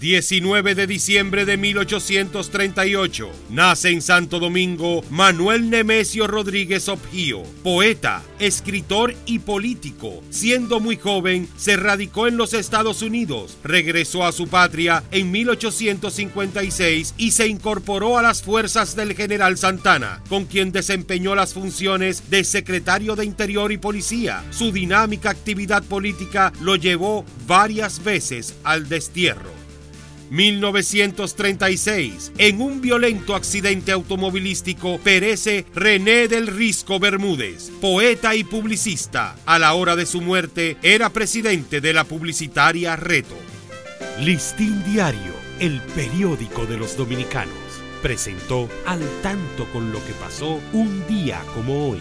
19 de diciembre de 1838. Nace en Santo Domingo Manuel Nemesio Rodríguez Objío, poeta, escritor y político. Siendo muy joven, se radicó en los Estados Unidos, regresó a su patria en 1856 y se incorporó a las fuerzas del general Santana, con quien desempeñó las funciones de secretario de Interior y Policía. Su dinámica actividad política lo llevó varias veces al destierro. 1936. En un violento accidente automovilístico perece René del Risco Bermúdez, poeta y publicista. A la hora de su muerte era presidente de la publicitaria Reto. Listín Diario, el periódico de los dominicanos, presentó al tanto con lo que pasó un día como hoy.